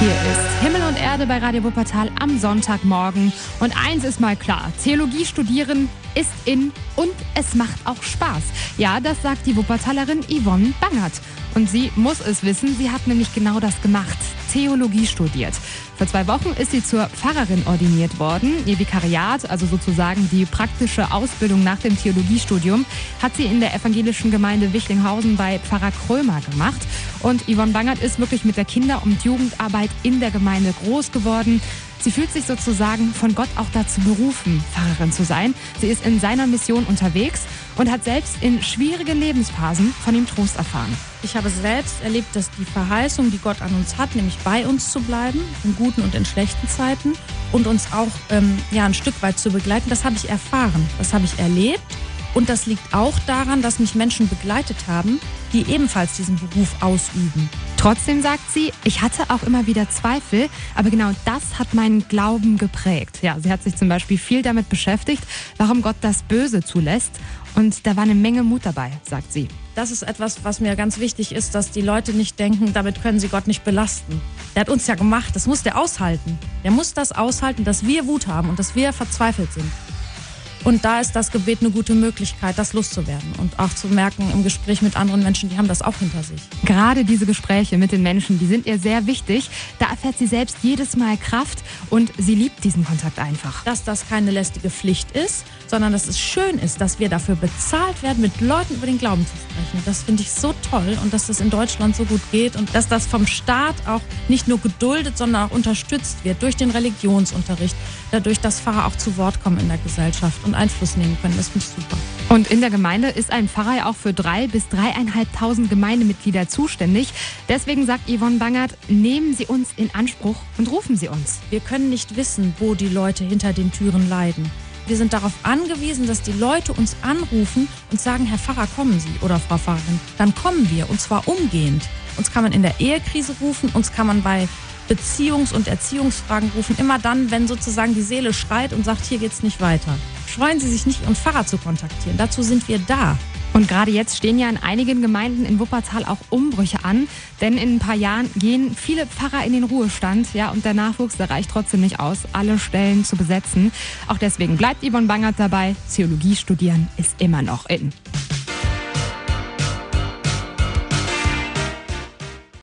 Hier ist Himmel und Erde bei Radio Wuppertal am Sonntagmorgen. Und eins ist mal klar: Theologie studieren ist in und es macht auch Spaß. Ja, das sagt die Wuppertalerin Yvonne Bangert. Und sie muss es wissen, sie hat nämlich genau das gemacht: Theologie studiert. Vor zwei Wochen ist sie zur Pfarrerin ordiniert worden. Ihr Vikariat, also sozusagen die praktische Ausbildung nach dem Theologiestudium, hat sie in der evangelischen Gemeinde Wichlinghausen bei Pfarrer Krömer gemacht. Und Yvonne Bangert ist wirklich mit der Kinder- und Jugendarbeit in der Gemeinde groß geworden. Sie fühlt sich sozusagen von Gott auch dazu berufen, Pfarrerin zu sein. Sie ist in seiner Mission unterwegs und hat selbst in schwierigen Lebensphasen von ihm Trost erfahren. Ich habe selbst erlebt, dass die Verheißung, die Gott an uns hat, nämlich bei uns zu bleiben, in guten und in schlechten Zeiten und uns auch ähm, ja, ein Stück weit zu begleiten, das habe ich erfahren, das habe ich erlebt. Und das liegt auch daran, dass mich Menschen begleitet haben, die ebenfalls diesen Beruf ausüben. Trotzdem sagt sie, ich hatte auch immer wieder Zweifel, aber genau das hat meinen Glauben geprägt. Ja, sie hat sich zum Beispiel viel damit beschäftigt, warum Gott das Böse zulässt. Und da war eine Menge Mut dabei, sagt sie. Das ist etwas, was mir ganz wichtig ist, dass die Leute nicht denken, damit können sie Gott nicht belasten. Der hat uns ja gemacht, das muss der aushalten. Der muss das aushalten, dass wir Wut haben und dass wir verzweifelt sind. Und da ist das Gebet eine gute Möglichkeit, das loszuwerden und auch zu merken im Gespräch mit anderen Menschen, die haben das auch hinter sich. Gerade diese Gespräche mit den Menschen, die sind ihr sehr wichtig. Da erfährt sie selbst jedes Mal Kraft und sie liebt diesen Kontakt einfach. Dass das keine lästige Pflicht ist, sondern dass es schön ist, dass wir dafür bezahlt werden, mit Leuten über den Glauben zu sprechen. Das finde ich so toll und dass das in Deutschland so gut geht und dass das vom Staat auch nicht nur geduldet, sondern auch unterstützt wird durch den Religionsunterricht, dadurch, dass Pfarrer auch zu Wort kommen in der Gesellschaft und Einfluss nehmen können. Das finde ich super. Und in der Gemeinde ist ein Pfarrer ja auch für drei bis dreieinhalbtausend Gemeindemitglieder zuständig. Deswegen sagt Yvonne Bangert, nehmen Sie uns in Anspruch und rufen Sie uns. Wir können nicht wissen, wo die Leute hinter den Türen leiden. Wir sind darauf angewiesen, dass die Leute uns anrufen und sagen, Herr Pfarrer, kommen Sie oder Frau Pfarrerin. Dann kommen wir und zwar umgehend. Uns kann man in der Ehekrise rufen, uns kann man bei Beziehungs- und Erziehungsfragen rufen. Immer dann, wenn sozusagen die Seele schreit und sagt, hier geht's nicht weiter. Scheuen Sie sich nicht, Ihren Pfarrer zu kontaktieren. Dazu sind wir da. Und gerade jetzt stehen ja in einigen Gemeinden in Wuppertal auch Umbrüche an, denn in ein paar Jahren gehen viele Pfarrer in den Ruhestand, ja, und der Nachwuchs, der reicht trotzdem nicht aus, alle Stellen zu besetzen. Auch deswegen bleibt Yvonne Bangert dabei, Theologie studieren ist immer noch in.